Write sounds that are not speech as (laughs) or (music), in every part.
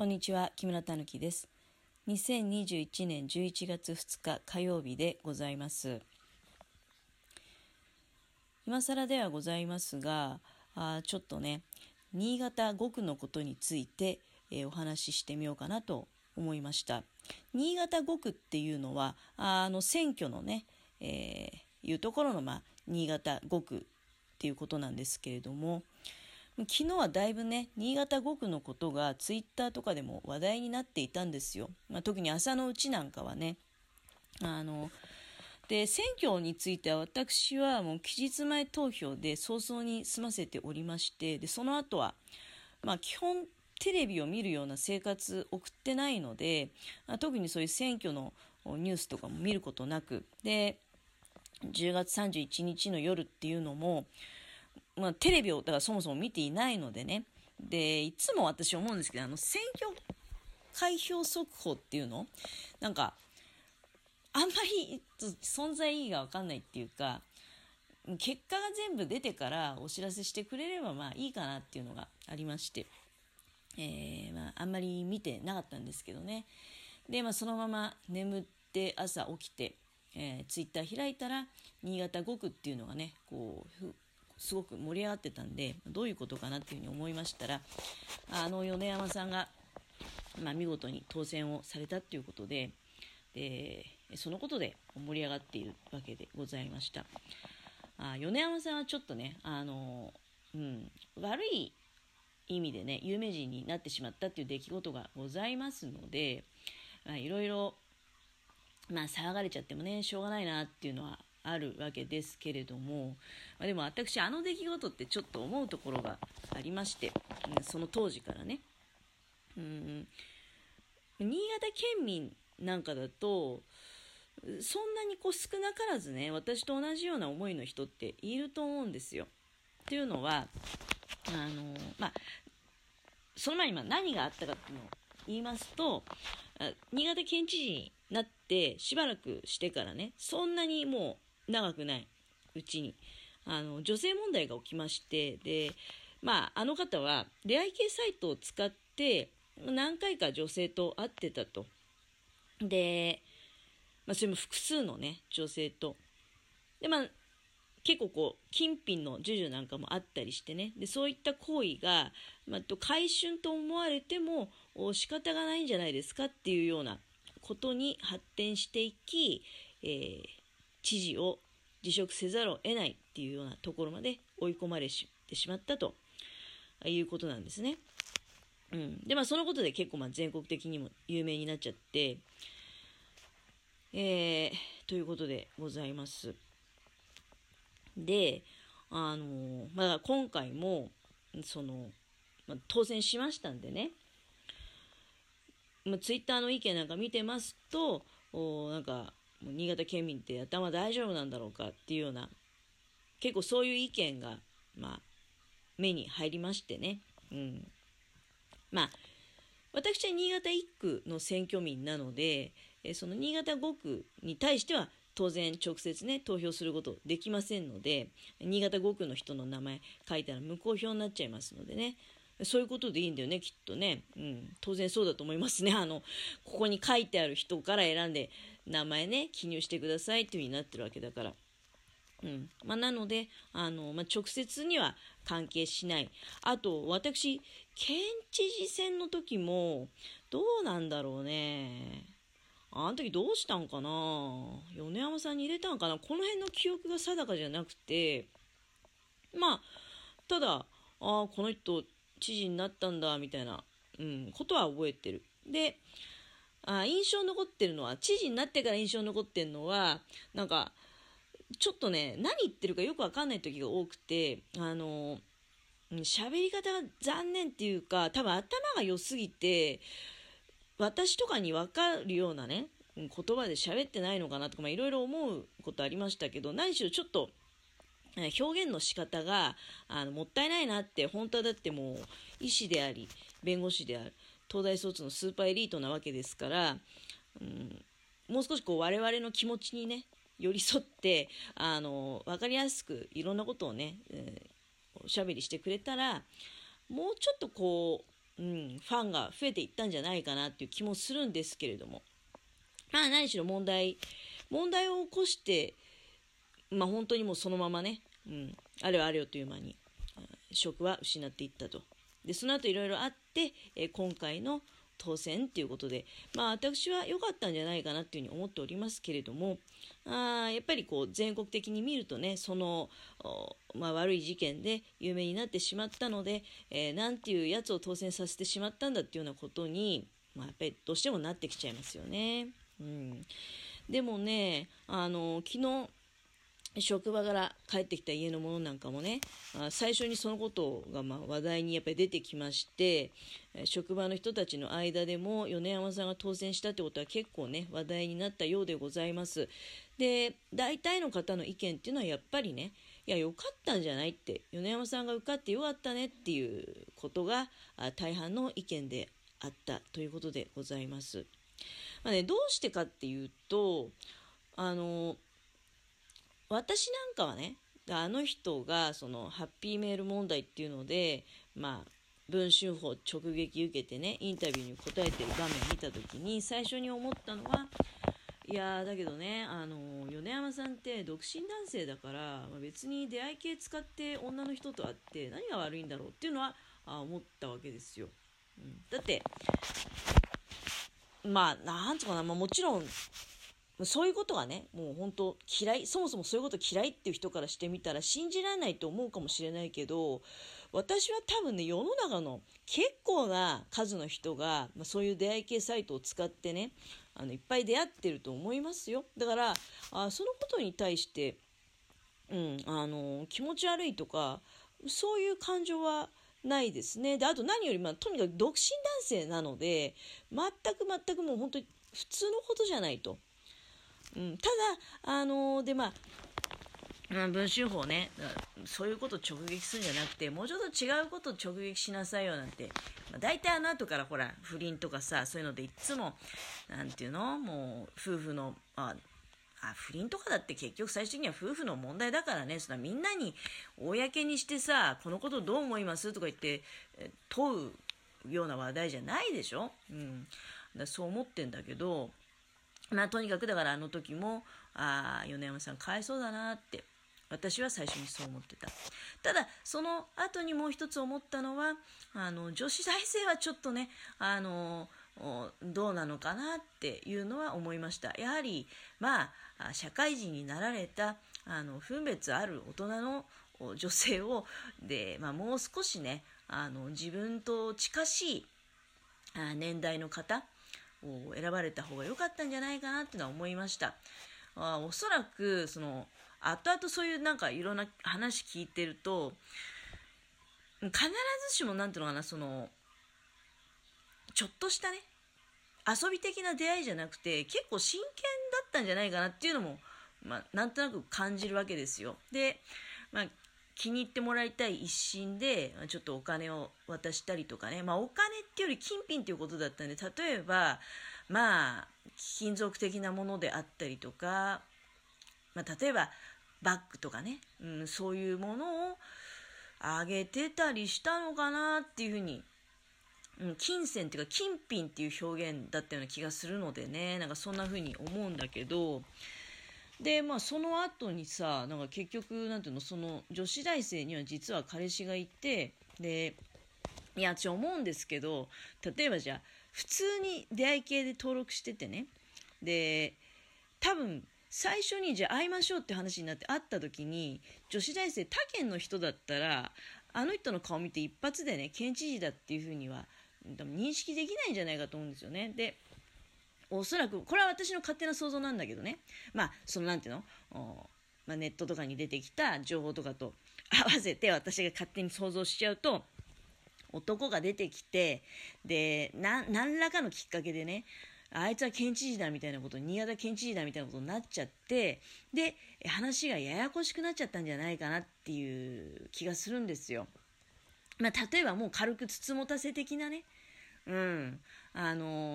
こんにちは木村たぬきです。2021年11月2日火曜日でございます。今更ではございますがあちょっとね新潟5区のことについて、えー、お話ししてみようかなと思いました。新潟5区っていうのはあの選挙のね、えー、いうところの、まあ、新潟5区っていうことなんですけれども、昨日はだいぶね、新潟5区のことがツイッターとかでも話題になっていたんですよ。まあ、特に朝のうちなんかはね。あの、で、選挙については私はもう期日前投票で早々に済ませておりまして、で、その後は、まあ基本テレビを見るような生活送ってないので、ま、特にそういう選挙のニュースとかも見ることなく、で、10月31日の夜っていうのも、まあ、テレビをだからそもそも見ていないのでね。でいつも私思うんですけどあの選挙開票速報っていうの？なんかあんまり存在意義が分かんないっていうか結果が全部出てからお知らせしてくれればまあいいかなっていうのがありまして、えー、まあ、あんまり見てなかったんですけどね。で、まあ、そのまま眠って朝起きて、えー、ツイッター開いたら新潟5区っていうのがねこうすごく盛り上がってたんでどういうことかなっていうふうに思いましたらあの米山さんが、まあ、見事に当選をされたっていうことででそのことで盛り上がっているわけでございました。あ米山さんはちょっとねあの、うん、悪い意味でね有名人になってしまったっていう出来事がございますので、いろいろまあ騒がれちゃってもねしょうがないなっていうのはあるわけですけれども、まあ、でも私あの出来事ってちょっと思うところがありまして、うん、その当時からねうん新潟県民なんかだとそんなにこう少なからずね私と同じような思いの人っていると思うんですよ。っていうのはあのまあその前にま何があったかっていうのを言いますと新潟県知事になってしばらくしてからねそんなにもう長くない。うちに。あの女性問題が起きましてでまああの方は出会い系サイトを使って何回か女性と会ってたと。で、まあ、それも複数のね女性と。でまあ結構こう金品の授受なんかもあったりしてね。でそういった行為が、まあ、回春と思われても仕方がないんじゃないですかっていうようなことに発展していき、えー、知事を辞職せざるを得ないっていうようなところまで追い込まれてしまったということなんですね。うん、でまあそのことで結構まあ全国的にも有名になっちゃって、えー、ということでございます。で、あのまあ、今回もその、まあ、当選しましたんでね、まあ、ツイッターの意見なんか見てますとおなんか新潟県民って頭大丈夫なんだろうかっていうような結構そういう意見が、まあ、目に入りましてね、うん、まあ私は新潟1区の選挙民なのでその新潟5区に対しては当然直接ね投票することできませんので新潟5区の人の名前書いたら無効票になっちゃいますのでね。そういうことでいいんだよね、きっとね。うん。当然そうだと思いますね。(laughs) あの、ここに書いてある人から選んで、名前ね、記入してくださいっていう風になってるわけだから。うん。まあ、なので、あの、まあ、直接には関係しない。あと、私、県知事選の時も、どうなんだろうね。あの時どうしたんかな米山さんに入れたんかなこの辺の記憶が定かじゃなくて、まあ、ただ、ああ、この人、知事になったんだみたいな、うん、ことは覚えてる。であ印象残ってるのは知事になってから印象残ってるのはなんかちょっとね何言ってるかよくわかんない時が多くてあの喋り方が残念っていうか多分頭が良すぎて私とかに分かるようなね言葉で喋ってないのかなとかいろいろ思うことありましたけど何しろちょっと表現の仕方があのもったいないなって本当はだってもう医師であり弁護士である東大卒のスーパーエリートなわけですから、うん、もう少しこう我々の気持ちにね寄り添ってあの分かりやすくいろんなことをね、えー、おしゃべりしてくれたらもうちょっとこううん、ファンが増えていったんじゃないかなっていう気もするんですけれども、まあ何しろ問題、問題を起こして、まあ本当にもうそのままね、うん、あれよあれよという間に、職は失っていったと。で、その後いろいろあって、え今回の当選っていうことで、まあ私は良かったんじゃないかなっていうふうに思っておりますけれども、あやっぱりこう全国的に見るとね、その、まあ、悪い事件で有名になってしまったので、えー、なんていうやつを当選させてしまったんだっていうようなことに、まあ、やっぱりどうしてもなってきちゃいますよね。うん、でもね、あの昨日職場から帰ってきた家のものなんかもね、あ最初にそのことがま話題にやっぱり出てきまして、職場の人たちの間でも米山さんが当選したってことは結構ね、話題になったようでございます。で、大体の方の意見っていうのはやっぱりね、いや、よかったんじゃないって、米山さんが受かってよかったねっていうことが大半の意見であったということでございます。まあね、どうしてかっていうと、あの、私なんかはねあの人がそのハッピーメール問題っていうのでまあ文春法直撃受けてねインタビューに答えてる場面見た時に最初に思ったのはいやだけどねあの米山さんって独身男性だから、まあ、別に出会い系使って女の人と会って何が悪いんだろうっていうのはあ思ったわけですよ、うん、だってまあなんとかな、まあ、もちろんそういうことがね、もう本当嫌い、そもそもそういうこと嫌いっていう人からしてみたら信じられないと思うかもしれないけど、私は多分ね、世の中の結構な数の人が、まあ、そういう出会い系サイトを使ってね、あのいっぱい出会ってると思いますよ。だから、あそのことに対して、うん、あの、気持ち悪いとか、そういう感情はないですね。で、あと何より、まあ、とにかく独身男性なので、全く全くもう本当に普通のことじゃないと。うん、ただ、あのー、で、まあ、文春法ね、そういうこと直撃するんじゃなくて、もうちょっと違うこと直撃しなさいよなんて、まあ、大体あの後からほら、不倫とかさ、そういうのでいつも、なんていうのもう、夫婦の、あ、あ不倫とかだって結局最終的には夫婦の問題だからね、そんなみんなに公にしてさ、このことどう思いますとか言って、問うような話題じゃないでしょ？うん。だそう思ってんだけど、まあ、とにかくだからあの時も、ああ、米山さんかわいそうだなって、私は最初にそう思ってた。ただ、その後にもう一つ思ったのは、あの、女子大生はちょっとね、あの、どうなのかなっていうのは思いました。やはり、まあ、社会人になられた、あの、分別ある大人の女性を、で、まあ、もう少しね、あの、自分と近しい年代の方、選ばれた方が良かったんじゃないかなってのは思いました。あおそらく、その、後々そういうなんかいろんな話聞いてると、必ずしもなんていうのかな、その、ちょっとしたね、遊び的な出会いじゃなくて、結構真剣だったんじゃないかなっていうのも、まあ、なんとなく感じるわけですよ。で、まあ、気に入ってもらいたい一心で、ちょっとお金を渡したりとかね、まあお金っていうより金品っていうことだったんで、例えば、まあ、金属的なものであったりとか、まあ例えばバッグとかね、うん、そういうものをあげてたりしたのかなっていうふうに、うん、金銭っていうか金品っていう表現だったような気がするのでね、なんかそんな風に思うんだけど、で、まあ、その後にさ、なんか結局、なんていうの、その女子大生には実は彼氏がいて、で、いや、ちょ、思うんですけど、例えばじゃあ、普通に出会い系で登録しててね、で、多分、最初にじゃあ会いましょうって話になって会った時に、女子大生他県の人だったら、あの人の顔見て一発でね、県知事だっていうふうには、認識できないんじゃないかと思うんですよね。で、おそらく、これは私の勝手な想像なんだけどね。まあ、そのなんていうの？まあ、ネットとかに出てきた情報とかと (laughs) 合わせて私が勝手に想像しちゃうと、男が出てきて、で、な、何らかのきっかけでね、あいつは県知事だみたいなこと、新潟県知事だみたいなことになっちゃって、で、話がややこしくなっちゃったんじゃないかなっていう気がするんですよ。まあ、例えばもう軽くつつもたせ的なね、うん、あのー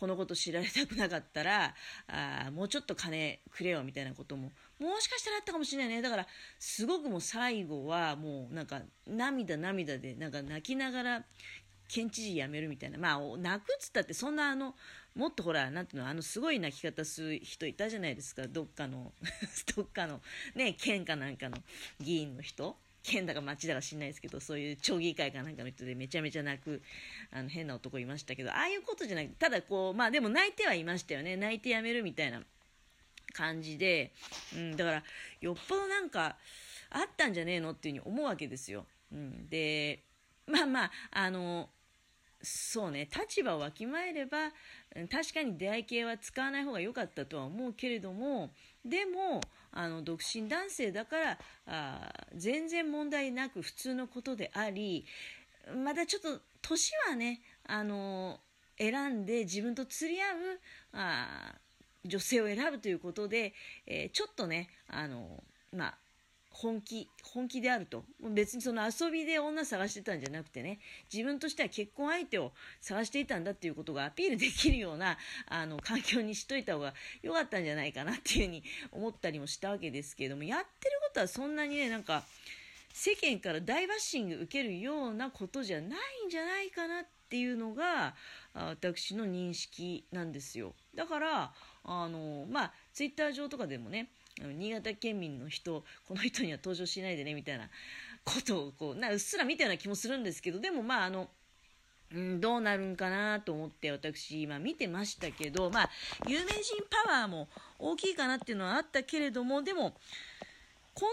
このこと知られたくなかったら、あもうちょっと金くれよみたいなことも、もしかしたらあったかもしれないね。だから、すごくもう最後はもうなんか涙涙で、なんか泣きながら県知事辞めるみたいな。まあ泣くっつったってそんなあのもっとほらなんていうのあのすごい泣き方する人いたじゃないですか。どっかの (laughs) どっかのね県かなんかの議員の人。県だか町だか知んないですけどそういう町議会かなんかの人でめちゃめちゃ泣くあの変な男いましたけどああいうことじゃなくただこうまあでも泣いてはいましたよね泣いてやめるみたいな感じで、うん、だからよっぽどなんかあったんじゃねえのっていうふうに思うわけですよ。うん、でまあまああのそうね立場をわきまえれば確かに出会い系は使わない方が良かったとは思うけれどもでもあの独身男性だからあ全然問題なく普通のことでありまたちょっと年はねあの選んで自分と釣り合うあ女性を選ぶということで、えー、ちょっとねあのまあ本気、本気であると。別にその遊びで女探してたんじゃなくてね、自分としては結婚相手を探していたんだっていうことがアピールできるような、あの、環境にしといた方が良かったんじゃないかなっていうふうに思ったりもしたわけですけれども、やってることはそんなにね、なんか、世間から大バッシング受けるようなことじゃないんじゃないかなっていうのが、私の認識なんですよ。だから、あの、まあ、ツイッター上とかでもね、新潟県民の人この人には登場しないでねみたいなことをこうなうっすら見たような気もするんですけどでもまああのうん、どうなるんかなと思って私今見てましたけど、まあ、有名人パワーも大きいかなっていうのはあったけれどもでも根底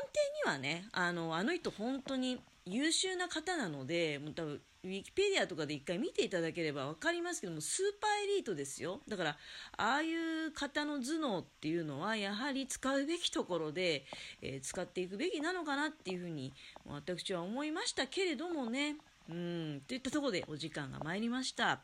にはねあのあの人本当に優秀な方なので多分ウィキペディアとかで一回見ていただければ分かりますけどもスーパーエリートですよ。だからああいう方の頭脳っていうのはやはり使うべきところで、えー、使っていくべきなのかなっていうふうに私は思いましたけれどもね。うん。といったところでお時間が参りました。